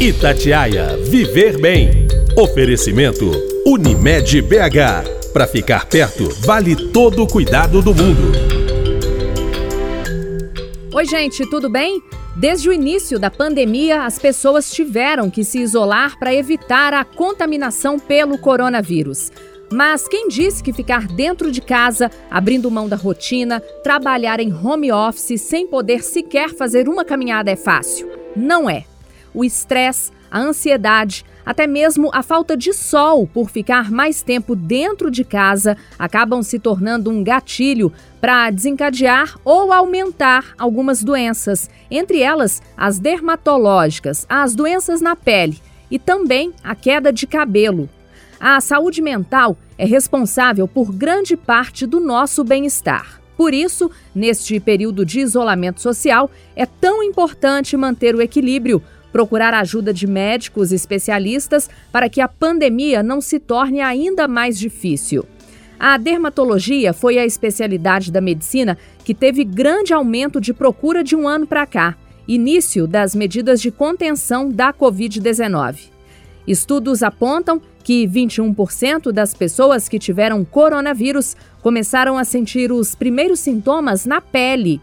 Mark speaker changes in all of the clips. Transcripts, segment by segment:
Speaker 1: Itatiaia Viver Bem. Oferecimento Unimed BH. Para ficar perto, vale todo o cuidado do mundo.
Speaker 2: Oi, gente, tudo bem? Desde o início da pandemia, as pessoas tiveram que se isolar para evitar a contaminação pelo coronavírus. Mas quem disse que ficar dentro de casa, abrindo mão da rotina, trabalhar em home office sem poder sequer fazer uma caminhada é fácil? Não é. O estresse, a ansiedade, até mesmo a falta de sol por ficar mais tempo dentro de casa acabam se tornando um gatilho para desencadear ou aumentar algumas doenças, entre elas as dermatológicas, as doenças na pele e também a queda de cabelo. A saúde mental é responsável por grande parte do nosso bem-estar. Por isso, neste período de isolamento social, é tão importante manter o equilíbrio, procurar ajuda de médicos especialistas para que a pandemia não se torne ainda mais difícil. A dermatologia foi a especialidade da medicina que teve grande aumento de procura de um ano para cá, início das medidas de contenção da Covid-19. Estudos apontam que 21% das pessoas que tiveram coronavírus começaram a sentir os primeiros sintomas na pele.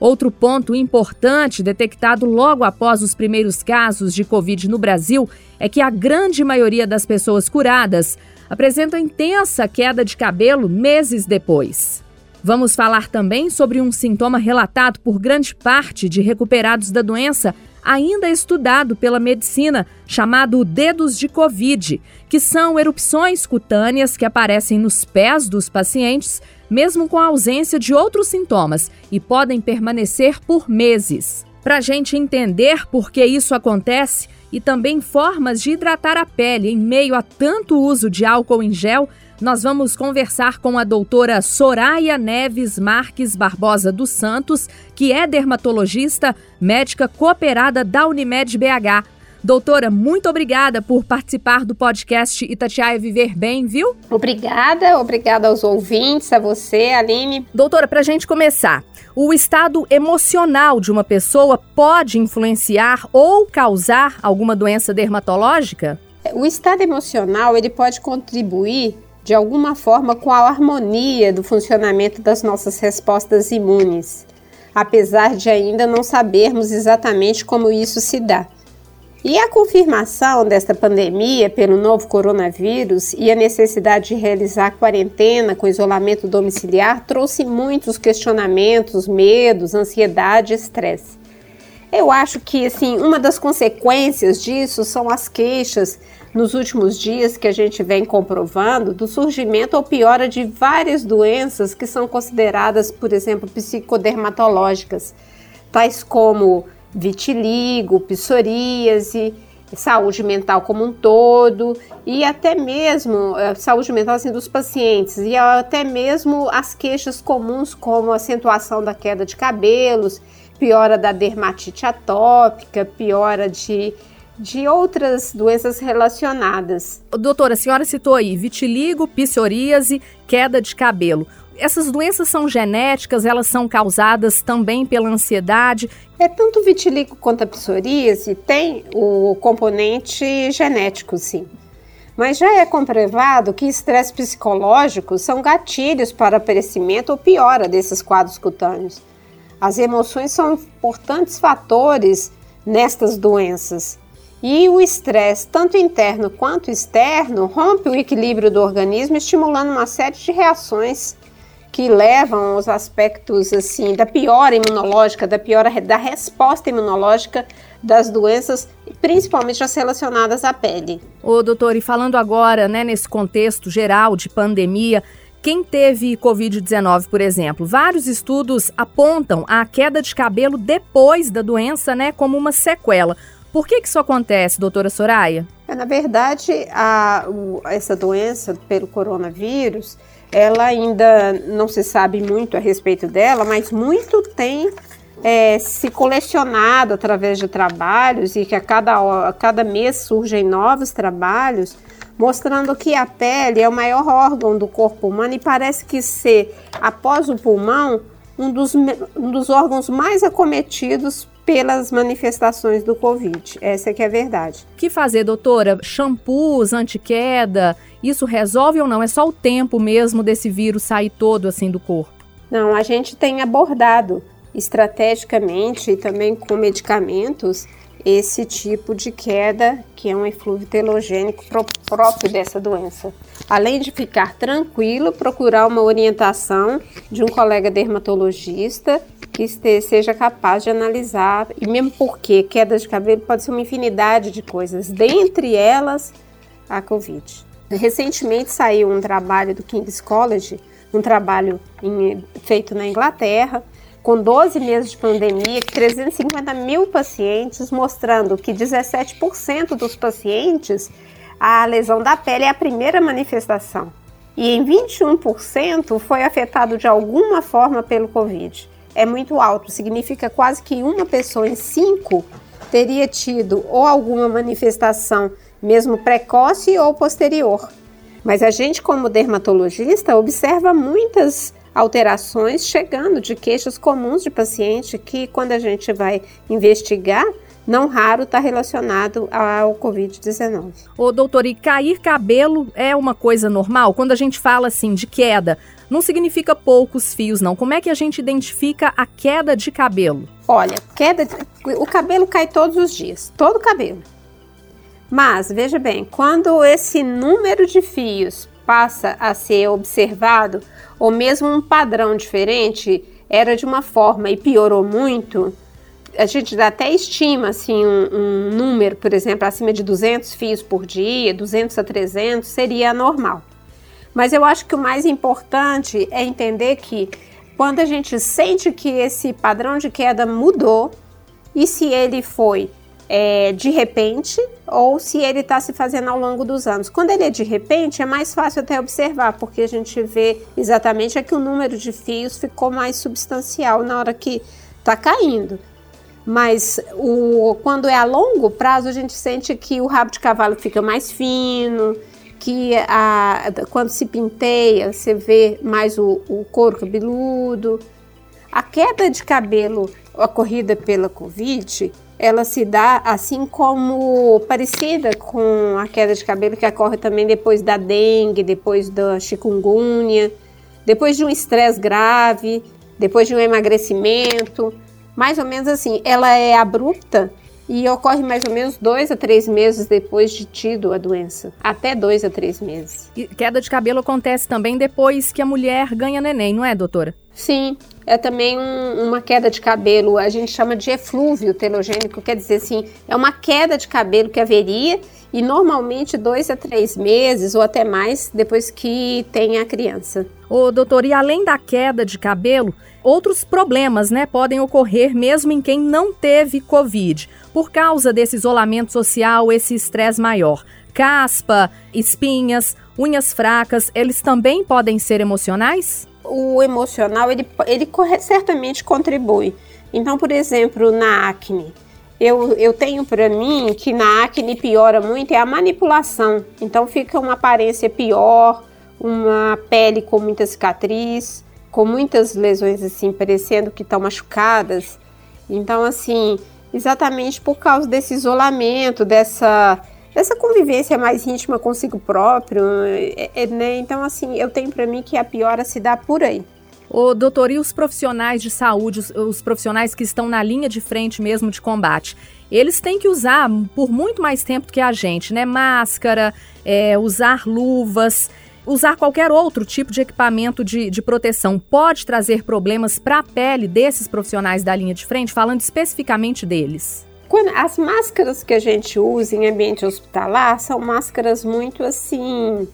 Speaker 2: Outro ponto importante detectado logo após os primeiros casos de Covid no Brasil é que a grande maioria das pessoas curadas apresentam intensa queda de cabelo meses depois. Vamos falar também sobre um sintoma relatado por grande parte de recuperados da doença ainda estudado pela medicina, chamado dedos de Covid, que são erupções cutâneas que aparecem nos pés dos pacientes, mesmo com a ausência de outros sintomas, e podem permanecer por meses. Para a gente entender por que isso acontece e também formas de hidratar a pele em meio a tanto uso de álcool em gel, nós vamos conversar com a doutora Soraya Neves Marques Barbosa dos Santos, que é dermatologista, médica cooperada da Unimed BH. Doutora, muito obrigada por participar do podcast Itatiaia Viver Bem, viu?
Speaker 3: Obrigada, obrigada aos ouvintes, a você, Aline.
Speaker 2: Doutora, para a gente começar, o estado emocional de uma pessoa pode influenciar ou causar alguma doença dermatológica?
Speaker 3: O estado emocional ele pode contribuir de alguma forma com a harmonia do funcionamento das nossas respostas imunes, apesar de ainda não sabermos exatamente como isso se dá. E a confirmação desta pandemia pelo novo coronavírus e a necessidade de realizar quarentena com isolamento domiciliar trouxe muitos questionamentos, medos, ansiedade e estresse. Eu acho que assim, uma das consequências disso são as queixas nos últimos dias que a gente vem comprovando do surgimento ou piora de várias doenças que são consideradas, por exemplo, psicodermatológicas, tais como vitiligo, psoríase, saúde mental como um todo e até mesmo eh, saúde mental assim, dos pacientes e até mesmo as queixas comuns como acentuação da queda de cabelos, piora da dermatite atópica, piora de de outras doenças relacionadas.
Speaker 2: Doutora, a senhora citou aí vitiligo, psoríase, queda de cabelo. Essas doenças são genéticas, elas são causadas também pela ansiedade.
Speaker 3: É tanto vitiligo quanto a psoríase tem o componente genético, sim. Mas já é comprovado que estresse psicológico são gatilhos para aparecimento ou piora desses quadros cutâneos. As emoções são importantes fatores nestas doenças. E o estresse, tanto interno quanto externo, rompe o equilíbrio do organismo, estimulando uma série de reações que levam aos aspectos assim da piora imunológica, da piora da resposta imunológica das doenças, principalmente as relacionadas à pele.
Speaker 2: Ô, doutor, e falando agora, né, nesse contexto geral de pandemia, quem teve Covid-19, por exemplo, vários estudos apontam a queda de cabelo depois da doença, né, como uma sequela. Por que, que isso acontece, doutora Soraya?
Speaker 3: É, na verdade, a, o, essa doença pelo coronavírus, ela ainda não se sabe muito a respeito dela, mas muito tem é, se colecionado através de trabalhos e que a cada, a cada mês surgem novos trabalhos mostrando que a pele é o maior órgão do corpo humano e parece que ser, após o pulmão, um dos, um dos órgãos mais acometidos pelas manifestações do Covid. Essa é que é a verdade.
Speaker 2: O que fazer, doutora? Shampoos, antiqueda, isso resolve ou não? É só o tempo mesmo desse vírus sair todo assim do corpo?
Speaker 3: Não, a gente tem abordado estrategicamente e também com medicamentos esse tipo de queda, que é um eflúvio telogênico próprio dessa doença. Além de ficar tranquilo, procurar uma orientação de um colega dermatologista que seja capaz de analisar, e mesmo porque queda de cabelo pode ser uma infinidade de coisas, dentre elas a Covid. Recentemente saiu um trabalho do King's College, um trabalho em, feito na Inglaterra, com 12 meses de pandemia, 350 mil pacientes, mostrando que 17% dos pacientes a lesão da pele é a primeira manifestação. E em 21% foi afetado de alguma forma pelo Covid. É muito alto, significa quase que uma pessoa em cinco teria tido ou alguma manifestação, mesmo precoce ou posterior. Mas a gente, como dermatologista, observa muitas alterações chegando de queixas comuns de paciente que, quando a gente vai investigar, não raro está relacionado ao Covid-19.
Speaker 2: Ô, doutor, e cair cabelo é uma coisa normal? Quando a gente fala assim de queda, não significa poucos fios, não. Como é que a gente identifica a queda de cabelo?
Speaker 3: Olha, queda, de... o cabelo cai todos os dias, todo o cabelo. Mas veja bem, quando esse número de fios passa a ser observado, ou mesmo um padrão diferente, era de uma forma e piorou muito, a gente até estima assim um, um, número, por exemplo, acima de 200 fios por dia, 200 a 300 seria normal. Mas eu acho que o mais importante é entender que quando a gente sente que esse padrão de queda mudou e se ele foi é, de repente ou se ele está se fazendo ao longo dos anos. Quando ele é de repente, é mais fácil até observar, porque a gente vê exatamente é que o número de fios ficou mais substancial na hora que está caindo. Mas o, quando é a longo prazo, a gente sente que o rabo de cavalo fica mais fino, que a, quando se pinteia, você vê mais o, o couro cabeludo. A queda de cabelo ocorrida pela Covid ela se dá assim como parecida com a queda de cabelo que ocorre também depois da dengue, depois da chikungunya, depois de um estresse grave, depois de um emagrecimento, mais ou menos assim. Ela é abrupta e ocorre mais ou menos dois a três meses depois de tido a doença, até dois a três meses.
Speaker 2: E queda de cabelo acontece também depois que a mulher ganha neném, não é, doutora?
Speaker 3: Sim, é também um, uma queda de cabelo, a gente chama de eflúvio telogênico, quer dizer assim, é uma queda de cabelo que haveria e normalmente dois a três meses ou até mais depois que tem a criança.
Speaker 2: Ô, doutor, e além da queda de cabelo, outros problemas, né, podem ocorrer mesmo em quem não teve Covid, por causa desse isolamento social, esse estresse maior. Caspa, espinhas, unhas fracas, eles também podem ser emocionais?
Speaker 3: O emocional ele, ele certamente contribui. Então, por exemplo, na acne, eu, eu tenho para mim que na acne piora muito é a manipulação. Então fica uma aparência pior, uma pele com muita cicatriz, com muitas lesões assim, parecendo que estão machucadas. Então, assim, exatamente por causa desse isolamento, dessa essa convivência mais íntima consigo próprio, é, é, né? Então, assim, eu tenho para mim que a piora se dá por aí.
Speaker 2: Ô, doutor, e os profissionais de saúde, os, os, profissionais que estão na linha de frente mesmo de combate, eles têm que usar por muito mais tempo que a gente, né? Máscara, é, usar luvas, usar qualquer outro tipo de equipamento de, de proteção. Pode trazer problemas para a pele desses profissionais da linha de frente, falando especificamente deles?
Speaker 3: Quando, as máscaras que a gente usa em ambiente hospitalar são máscaras muito assim,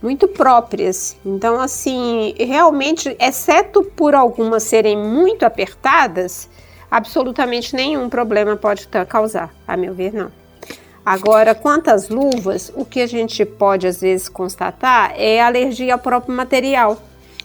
Speaker 3: muito próprias. Então, assim, realmente, exceto por algumas serem muito apertadas, absolutamente nenhum problema pode causar, a meu ver, não. Agora, quanto às luvas, o que a gente pode às vezes constatar é alergia ao próprio material.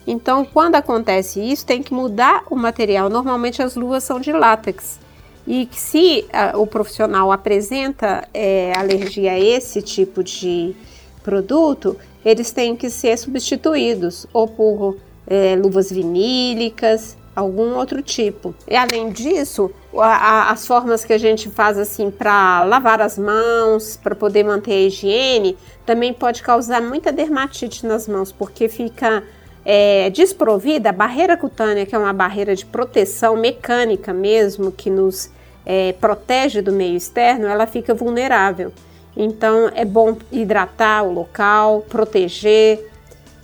Speaker 3: Então, quando acontece isso, tem que mudar o material. Normalmente as luvas são de látex. E que se uh, o profissional apresenta é, alergia a esse tipo de produto, eles têm que ser substituídos ou por é, luvas vinílicas, algum outro tipo. E além disso, a, a, as formas que a gente faz assim para lavar as mãos, para poder manter a higiene, também pode causar muita dermatite nas mãos, porque fica é, desprovida a barreira cutânea, que é uma barreira de proteção mecânica mesmo, que nos é, protege do meio externo, ela fica vulnerável. Então é bom hidratar o local, proteger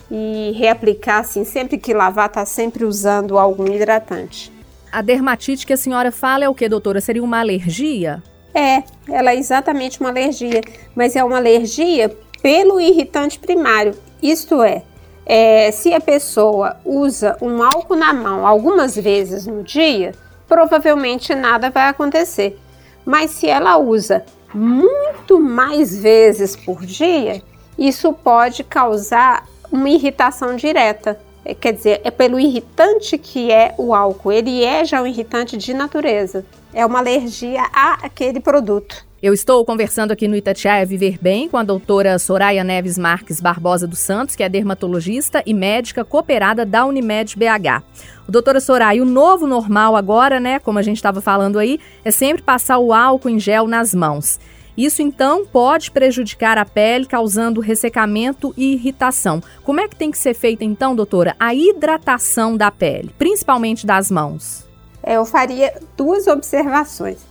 Speaker 3: e reaplicar assim, sempre que lavar, tá sempre usando algum hidratante.
Speaker 2: A dermatite que a senhora fala é o que, doutora? Seria uma alergia?
Speaker 3: É, ela é exatamente uma alergia, mas é uma alergia pelo irritante primário. Isto é, é, se a pessoa usa um álcool na mão algumas vezes no dia, provavelmente nada vai acontecer. Mas se ela usa muito mais vezes por dia, isso pode causar uma irritação direta. É, quer dizer, é pelo irritante que é o álcool. Ele é já um irritante de natureza. É uma alergia àquele produto.
Speaker 2: Eu estou conversando aqui no Itatiaia Viver Bem com a doutora Soraya Neves Marques Barbosa dos Santos, que é dermatologista e médica cooperada da Unimed BH. Doutora Soraya, o novo normal agora, né, como a gente estava falando aí, é sempre passar o álcool em gel nas mãos. Isso então pode prejudicar a pele, causando ressecamento e irritação. Como é que tem que ser feita então, doutora, a hidratação da pele, principalmente das mãos?
Speaker 3: É, eu faria duas observações.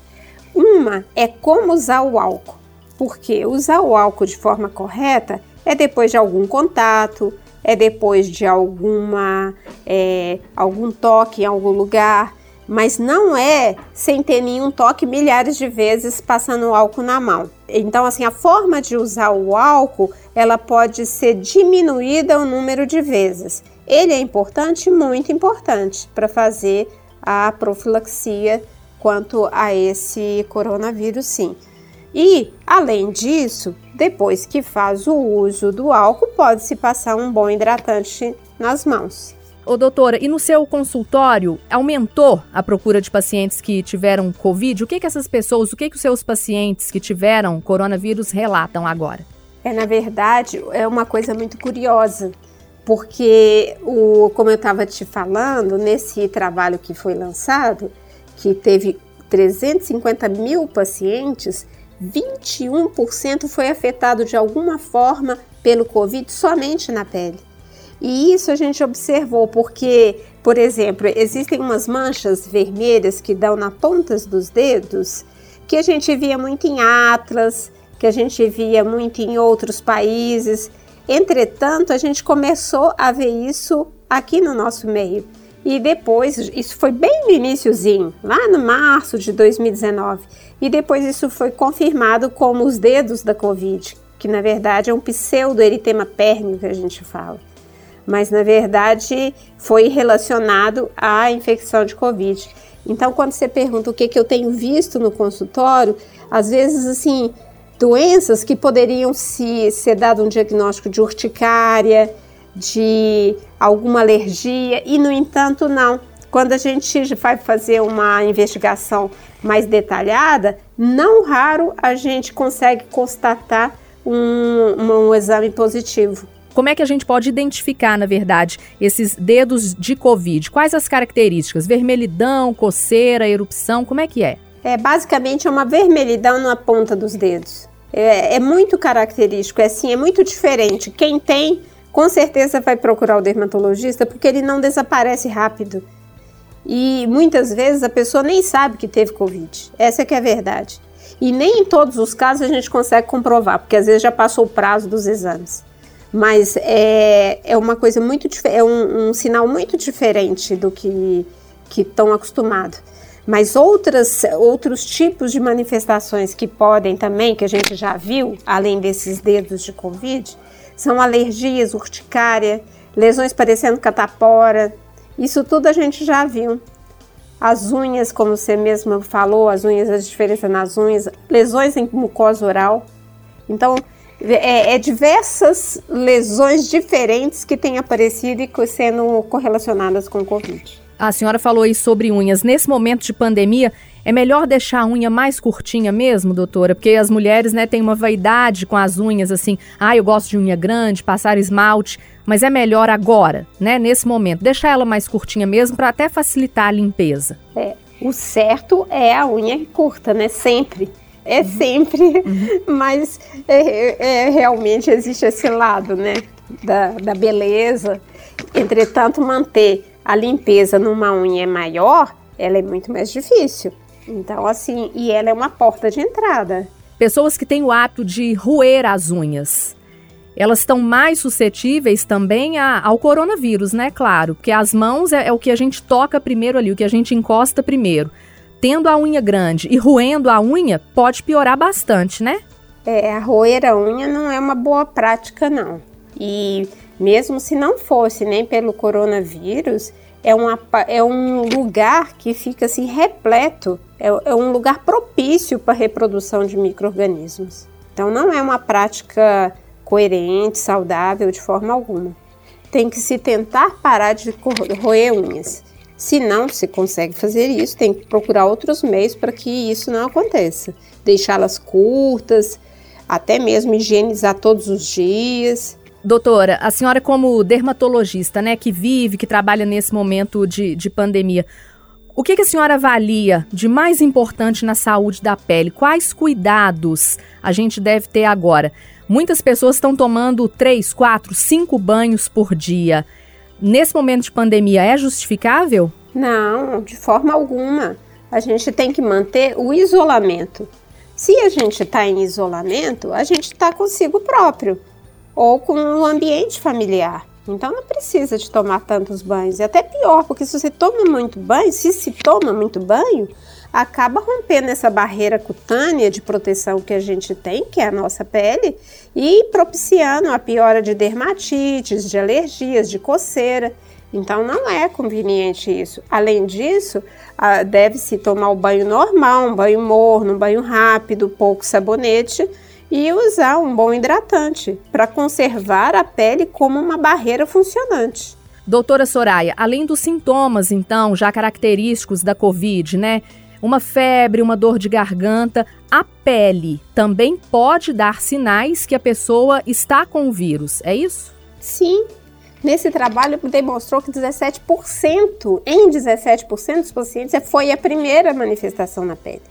Speaker 3: Uma é como usar o álcool, porque usar o álcool de forma correta é depois de algum contato, é depois de alguma é, algum toque em algum lugar, mas não é sem ter nenhum toque milhares de vezes passando o álcool na mão. Então, assim, a forma de usar o álcool, ela pode ser diminuída o número de vezes. Ele é importante, muito importante, para fazer a profilaxia quanto a esse coronavírus, sim. E, além disso, depois que faz o uso do álcool, pode-se passar um bom hidratante nas mãos.
Speaker 2: Ô, doutora, e no seu consultório aumentou a procura de pacientes que tiveram Covid? O que, que essas pessoas, o que, que os seus pacientes que tiveram coronavírus relatam agora?
Speaker 3: É, na verdade, é uma coisa muito curiosa, porque, o, como eu estava te falando, nesse trabalho que foi lançado, que teve 350 mil pacientes, 21% foi afetado de alguma forma pelo Covid somente na pele. E isso a gente observou porque, por exemplo, existem umas manchas vermelhas que dão na pontas dos dedos que a gente via muito em Atlas, que a gente via muito em outros países. Entretanto, a gente começou a ver isso aqui no nosso meio. E depois, isso foi bem no iníciozinho, lá no março de 2019. E depois isso foi confirmado como os dedos da Covid, que na verdade é um pseudo-eritema pérneo que a gente fala mas na verdade foi relacionado à infecção de Covid. Então, quando você pergunta o que, que eu tenho visto no consultório, às vezes, assim, doenças que poderiam se, ser dado um diagnóstico de urticária, de alguma alergia, e no entanto, não. Quando a gente vai fazer uma investigação mais detalhada, não raro a gente consegue constatar um, um, exame positivo.
Speaker 2: Como é que a gente pode identificar, na verdade, esses dedos de Covid? Quais as características? Vermelhidão, coceira, erupção, como é que é?
Speaker 3: É basicamente é uma vermelhidão na ponta dos dedos. É, é muito característico, é assim, é muito diferente. Quem tem, com certeza vai procurar o dermatologista porque ele não desaparece rápido. E muitas vezes a pessoa nem sabe que teve Covid. Essa é que é a verdade. E nem em todos os casos a gente consegue comprovar, porque às vezes já passou o prazo dos exames mas é, é uma coisa muito é um, um sinal muito diferente do que que estão acostumados. Mas outras, outros tipos de manifestações que podem também, que a gente já viu, além desses dedos de Covid, são alergias, urticária, lesões parecendo catapora. Isso tudo a gente já viu. As unhas, como você mesmo falou, as unhas, a diferença nas unhas, lesões em mucosa oral. Então, é, é, diversas lesões diferentes que têm aparecido e sendo correlacionadas com o Covid.
Speaker 2: A senhora falou aí sobre unhas. Nesse momento de pandemia, é melhor deixar a unha mais curtinha mesmo, doutora? Porque as mulheres, né, têm uma vaidade com as unhas, assim, ah, eu gosto de unha grande, passar esmalte, mas é melhor agora, né, nesse momento, deixar ela mais curtinha mesmo para até facilitar a limpeza.
Speaker 3: É, o certo é a unha curta, né, sempre. É uhum. sempre, uhum. mas é, é, realmente existe esse lado, né, da, da beleza. Entretanto, manter a limpeza numa unha maior, ela é muito mais difícil. Então, assim, e ela é uma porta de entrada.
Speaker 2: Pessoas que têm o hábito de roer as unhas, elas estão mais suscetíveis também a, ao coronavírus, né? Claro, porque as mãos é, é, o que a gente toca primeiro ali, o que a gente encosta primeiro. Tendo a unha grande e roendo a unha, pode piorar bastante, né?
Speaker 3: É, roer a unha não é uma boa prática, não. E mesmo se não fosse nem pelo coronavírus, é, uma, é um lugar que fica assim repleto, é, é um lugar propício para a reprodução de micro-organismos. Então não é uma prática coerente, saudável de forma alguma. Tem que se tentar parar de roer unhas. Se não se consegue fazer isso, tem que procurar outros meios para que isso não aconteça. Deixá-las curtas, até mesmo higienizar todos os dias.
Speaker 2: Doutora, a senhora como dermatologista, né, que vive, que trabalha nesse momento de, de pandemia, o que, que, a senhora avalia de mais importante na saúde da pele? Quais cuidados a gente deve ter agora? Muitas pessoas estão tomando 3, 4, 5 banhos por dia. Nesse momento de pandemia, é justificável?
Speaker 3: Não, de forma alguma. A gente tem que manter o isolamento. Se a gente está em isolamento, a gente está consigo próprio ou com o ambiente familiar. Então não precisa de tomar tantos banhos. E até pior, porque se você toma muito banho, se se toma muito banho, acaba rompendo essa barreira cutânea de proteção que a gente tem, que é a nossa pele, e propiciando a piora de dermatites, de alergias, de coceira. Então não é conveniente isso. Além disso, deve-se tomar o banho normal, um banho morno, um banho rápido, pouco sabonete e usar um bom hidratante para conservar a pele como uma barreira funcionante.
Speaker 2: Doutora Soraya, além dos sintomas, então, já característicos da Covid, né? Uma febre, uma dor de garganta, a pele também pode dar sinais que a pessoa está com o vírus, é isso?
Speaker 3: Sim. Nesse trabalho demonstrou que 17%, em 17% dos pacientes, foi a primeira manifestação na pele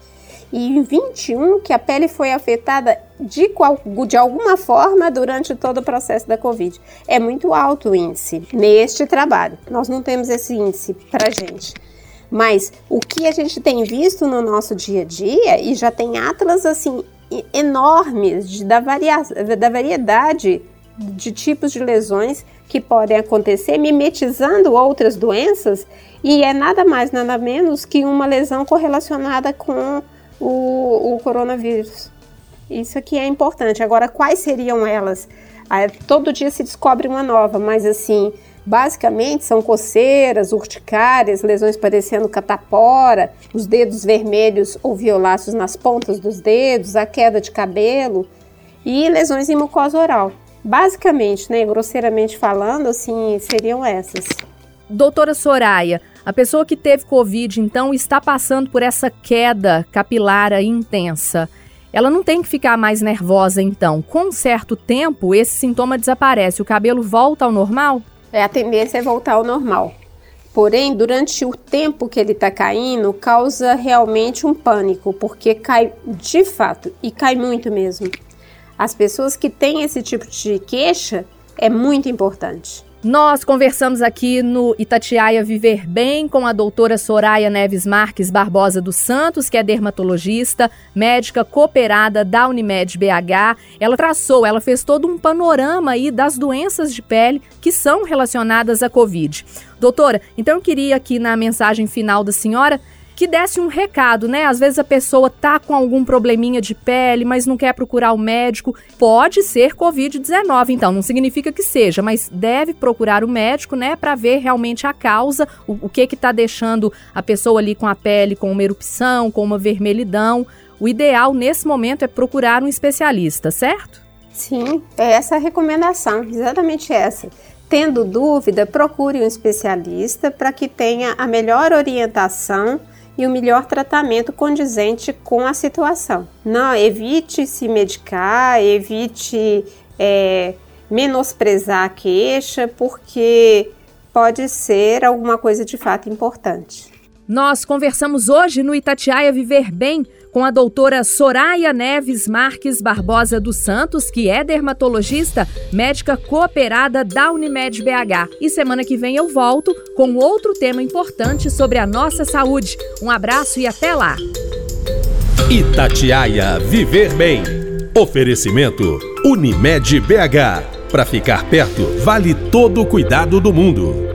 Speaker 3: e em 21 que a pele foi afetada de, qual, de alguma forma durante todo o processo da Covid. É muito alto o índice neste trabalho. Nós não temos esse índice para gente. Mas o que a gente tem visto no nosso dia a dia, e já tem atlas assim enormes de, da, varia, da variedade de tipos de lesões que podem acontecer, mimetizando outras doenças, e é nada mais, nada menos que uma lesão correlacionada com o, o coronavírus. Isso aqui é importante. Agora, quais seriam elas? Ah, todo dia se descobre uma nova, mas assim, basicamente são coceiras, urticárias, lesões parecendo catapora, os dedos vermelhos ou violáceos nas pontas dos dedos, a queda de cabelo e lesões em mucosa oral. Basicamente, né, grosseiramente falando, assim, seriam essas.
Speaker 2: Doutora Soraya, a pessoa que teve Covid, então, está passando por essa queda capilar intensa. Ela não tem que ficar mais nervosa, então. Com um certo tempo, esse sintoma desaparece, o cabelo volta ao normal?
Speaker 3: É, a tendência é voltar ao normal. Porém, durante o tempo que ele está caindo, causa realmente um pânico, porque cai de fato, e cai muito mesmo. As pessoas que têm esse tipo de queixa é muito importante.
Speaker 2: Nós conversamos aqui no Itatiaia Viver Bem com a doutora Soraya Neves Marques Barbosa dos Santos, que é dermatologista, médica cooperada da Unimed BH. Ela traçou, ela fez todo um panorama aí das doenças de pele que são relacionadas à Covid. Doutora, então eu queria aqui na mensagem final da senhora que desse um recado, né? Às vezes a pessoa tá com algum probleminha de pele, mas não quer procurar o médico. Pode ser Covid-19, então, não significa que seja, mas deve procurar o médico, né, para ver realmente a causa, o, o que que tá deixando a pessoa ali com a pele com uma erupção, com uma vermelhidão. O ideal nesse momento é procurar um especialista, certo?
Speaker 3: Sim, é essa a recomendação, exatamente essa. Tendo dúvida, procure um especialista para que tenha a melhor orientação e o melhor tratamento condizente com a situação. Não evite se medicar, evite é, menosprezar a queixa, porque pode ser alguma coisa de fato importante.
Speaker 2: Nós conversamos hoje no Itatiaia Viver Bem com a doutora Soraya Neves Marques Barbosa dos Santos, que é dermatologista, médica cooperada da Unimed BH. E semana que vem eu volto com outro tema importante sobre a nossa saúde. Um abraço e até lá.
Speaker 1: Itatiaia Viver Bem. Oferecimento Unimed BH. Para ficar perto, vale todo o cuidado do mundo.